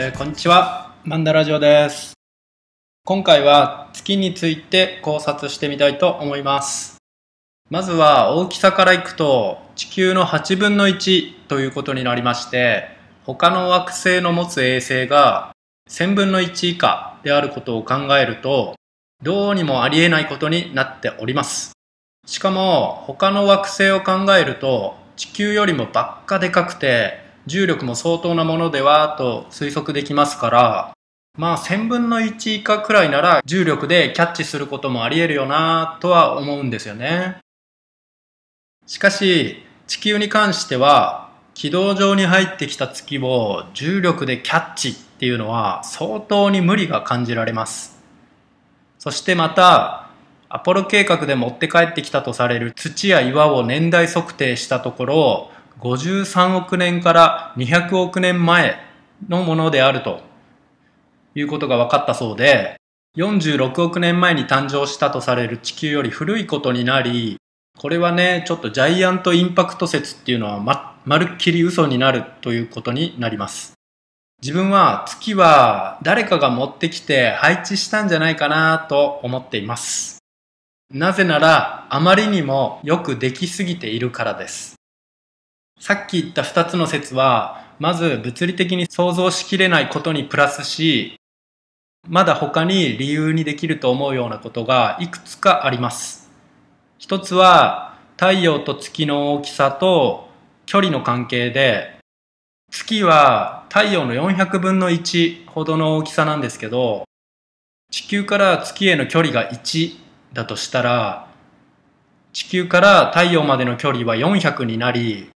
えーこんにちは。マンダラジオです。今回は月について考察してみたいと思います。まずは大きさからいくと地球の8分の1ということになりまして他の惑星の持つ衛星が1000分の1以下であることを考えるとどうにもありえないことになっております。しかも他の惑星を考えると地球よりもばっかでかくて重力も相当なものではと推測できますからまあ1000分の1以下くらいなら重力でキャッチすることもあり得るよなとは思うんですよね。しかし地球に関しては軌道上に入ってきた月を重力でキャッチっていうのは相当に無理が感じられます。そしてまたアポロ計画で持って帰ってきたとされる土や岩を年代測定したところ53億年から200億年前のものであるということが分かったそうで46億年前に誕生したとされる地球より古いことになりこれはねちょっとジャイアントインパクト説っていうのはままるっきり嘘になるということになります自分は月は誰かが持ってきて配置したんじゃないかなと思っていますなぜならあまりにもよくできすぎているからです。さっき言った二つの説は、まず物理的に想像しきれないことにプラスし、まだ他に理由にできると思うようなことがいくつかあります。一つは太陽と月の大きさと距離の関係で、月は太陽の400分の1ほどの大きさなんですけど、地球から月への距離が1だとしたら地球から太陽までの距離は400になり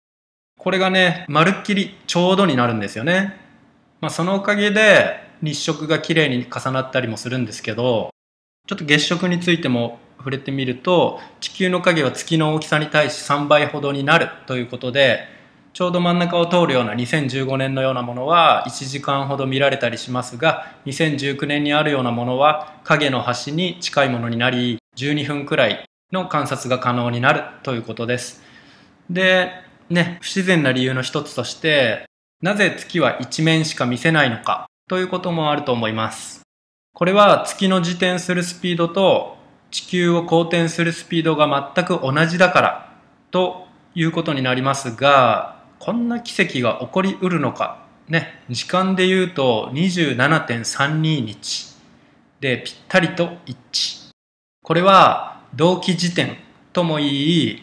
これがねまるっきりちょうどになるんですよね、まあ、そのおかげで日食が綺麗に重なったりもするんですけどちょっと月食についても触れてみると地球の影は月の大きさに対し3倍ほどになるということでちょうど真ん中を通るような2015年のようなものは1時間ほど見られたりしますが2019年にあるようなものは影の端に近いものになり12分くらいの観察が可能になるということです。でね不自然な理由の一つとしてなぜ月は一面しか見せないのかということもあると思います。これは月の自転するスピードと地球を公転するスピードが全く同じだからということになりますがこんな奇跡が起こりうるのかね時間で言うと27.32日でぴったりと一致。これは同期時点とも言い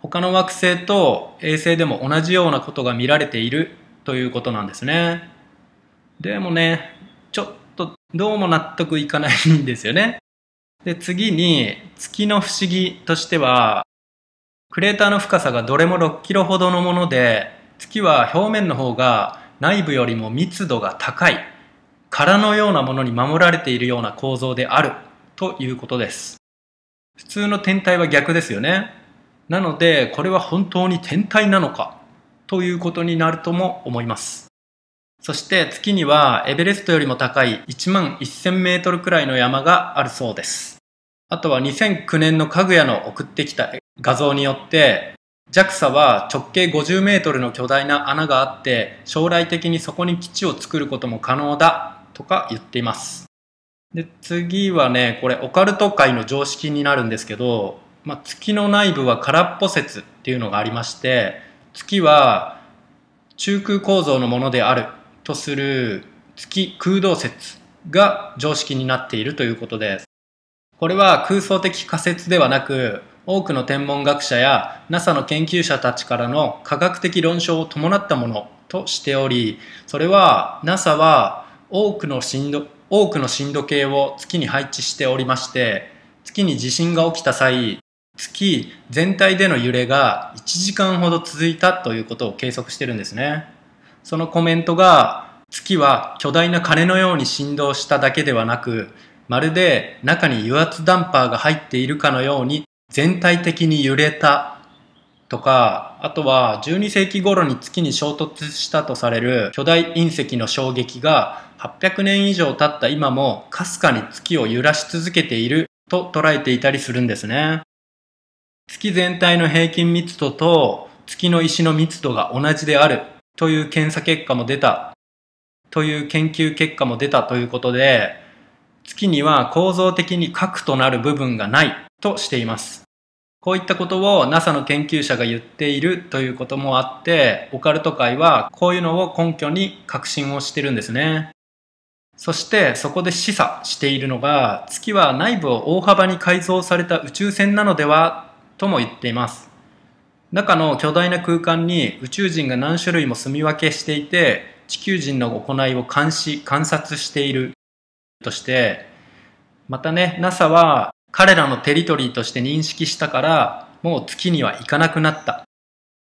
他の惑星と衛星でも同じようなことが見られているということなんですね。でもねちょっとどうも納得いかないんですよね。で次に月の不思議としてはクレーターの深さがどれも6キロほどのもので月は表面の方が内部よりも密度が高い殻のようなものに守られているような構造であるということです。普通の天体は逆ですよね。なのでこれは本当に天体なのかということになるとも思います。そして月にはエベレストよりも高い1万1000メートルくらいの山があるそうです。あとは2009年のかぐやの送ってきた画像によって JAXA は直径50メートルの巨大な穴があって将来的にそこに基地を作ることも可能だとか言っています。で次はねこれオカルト界の常識になるんですけど、まあ、月の内部は空っぽ説っていうのがありまして月は中空構造のものであるとする月空洞説が常識になっているということです。これは空想的仮説ではなく多くの天文学者や NASA の研究者たちからの科学的論証を伴ったものとしておりそれは NASA は多くの震度多くの震度計を月に配置しておりまして月に地震が起きた際月全体での揺れが1時間ほど続いたということを計測してるんですねそのコメントが月は巨大な鐘のように振動しただけではなくまるで中に油圧ダンパーが入っているかのように全体的に揺れたとか、あとは12世紀頃に月に衝突したとされる巨大隕石の衝撃が800年以上経った今もかすかに月を揺らし続けていると捉えていたりするんですね。月全体の平均密度と月の石の密度が同じであるという検査結果も出たという研究結果も出たということで、月には構造的に核となる部分がないとしています。こういったことを NASA の研究者が言っているということもあって、オカルト界はこういうのを根拠に確信をしてるんですね。そしてそこで示唆しているのが月は内部を大幅に改造された宇宙船なのではとも言っています。中の巨大な空間に宇宙人が何種類も住み分けしていて地球人の行いを監視観察しているとしてまたね NASA は彼らのテリトリーとして認識したからもう月には行かなくなった。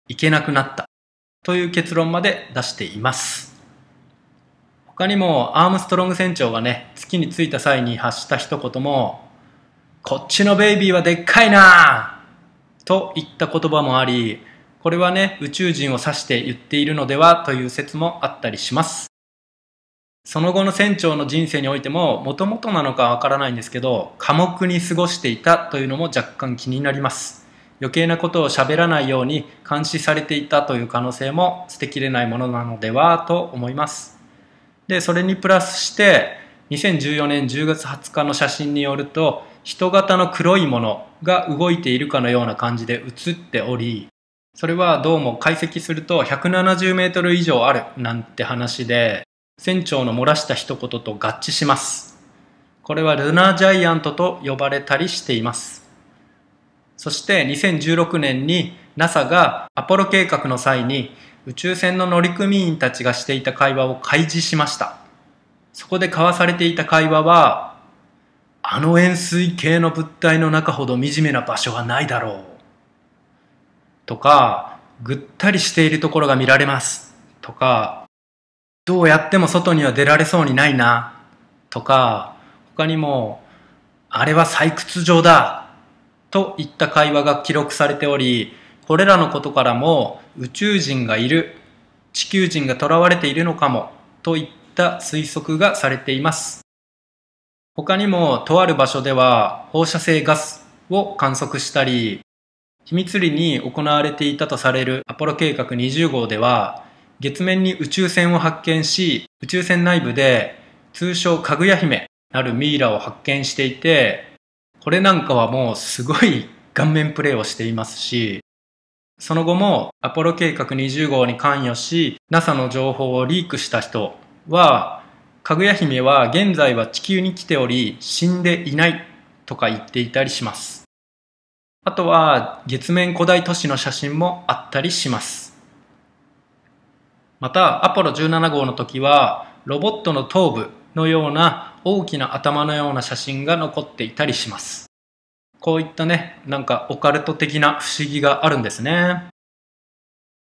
行けなくなった。という結論まで出しています。他にもアームストロング船長がね月に着いた際に発した一言もこっちのベイビーはでっかいな。といった言葉もあり、これはね、宇宙人を指して言っているのではという説もあったりします。その後の船長の人生においても、もともとなのかわからないんですけど、寡黙に過ごしていたというのも若干気になります。余計なことを喋らないように監視されていたという可能性も捨てきれないものなのではと思います。で、それにプラスして、2014年10月20日の写真によると、人型の黒いものが動いているかのような感じで映っており、それはどうも解析すると170メートル以上あるなんて話で、船長の漏らした一言と合致します。これはルナージャイアントと呼ばれたりしています。そして2016年に NASA がアポロ計画の際に宇宙船の乗組員たちがしていた会話を開示しました。そこで交わされていた会話はあの円錐形の物体の中ほど惨めな場所はないだろう。とか、ぐったりしているところが見られます。とか、どうやっても外には出られそうにないな。とか、他にも、あれは採掘場だ。といった会話が記録されており、これらのことからも宇宙人がいる、地球人が囚われているのかも、といった推測がされています。他にもとある場所では放射性ガスを観測したり、秘密裏に行われていたとされるアポロ計画20号では、月面に宇宙船を発見し、宇宙船内部で通称かぐや姫なるミイラを発見していて、これなんかはもうすごい顔面プレイをしていますし、その後もアポロ計画20号に関与し、NASA の情報をリークした人は、かぐや姫は現在は地球に来ており死んでいないとか言っていたりします。あとは月面古代都市の写真もあったりします。またアポロ17号の時はロボットの頭部のような大きな頭のような写真が残っていたりします。こういったね、なんかオカルト的な不思議があるんですね。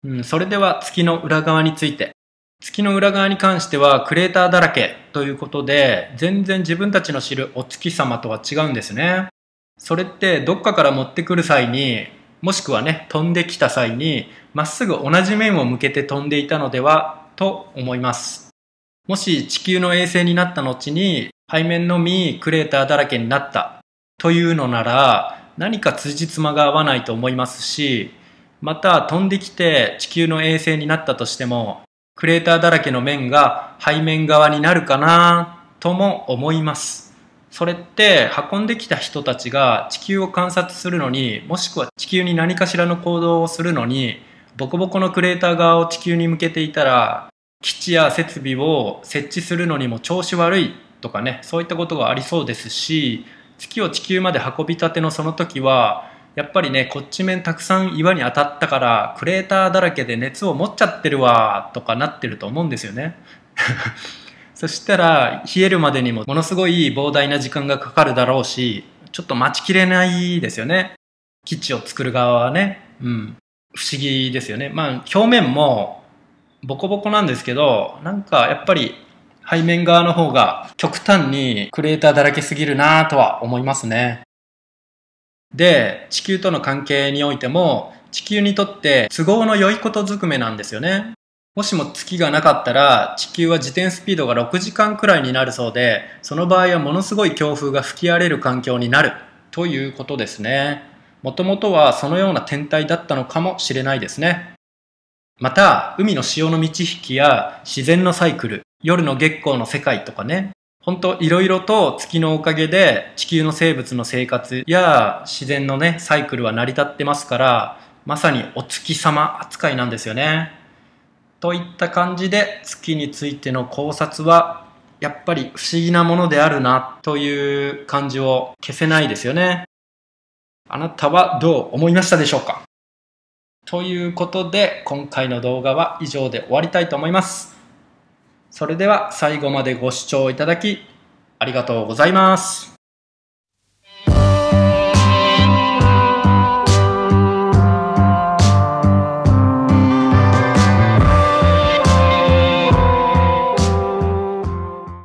うん、それでは月の裏側について月の裏側に関してはクレーターだらけということで全然自分たちの知るお月様とは違うんですね。それってどっかから持ってくる際にもしくはね飛んできた際にまっすぐ同じ面を向けて飛んでいたのではと思います。もし地球の衛星になった後に背面のみクレーターだらけになったというのなら何か辻褄が合わないと思いますしまた飛んできて地球の衛星になったとしてもクレーターだらけの面が背面側になるかなとも思います。それって運んできた人たちが地球を観察するのにもしくは地球に何かしらの行動をするのにボコボコのクレーター側を地球に向けていたら基地や設備を設置するのにも調子悪いとかねそういったことがありそうですし月を地球まで運びたてのその時はやっぱりねこっち面たくさん岩に当たったからクレーターだらけで熱を持っちゃってるわとかなってると思うんですよね。そしたら冷えるまでにもものすごい膨大な時間がかかるだろうしちょっと待ちきれないですよね。基地を作る側はね。うん。不思議ですよね。まあ表面もボコボコなんですけどなんかやっぱり背面側の方が極端にクレーターだらけすぎるなとは思いますね。で、地球との関係においても、地球にとって都合の良いことずくめなんですよね。もしも月がなかったら、地球は自転スピードが6時間くらいになるそうで、その場合はものすごい強風が吹き荒れる環境になるということですね。もともとはそのような天体だったのかもしれないですね。また、海の潮の満ち引きや自然のサイクル、夜の月光の世界とかね、本当いろいろと月のおかげで地球の生物の生活や自然のね、サイクルは成り立ってますから、まさにお月様扱いなんですよね。といった感じで月についての考察はやっぱり不思議なものであるなという感じを消せないですよね。あなたはどう思いましたでしょうか？ということで今回の動画は以上で終わりたいと思います。それでは最後までご視聴いただきありがとうございます。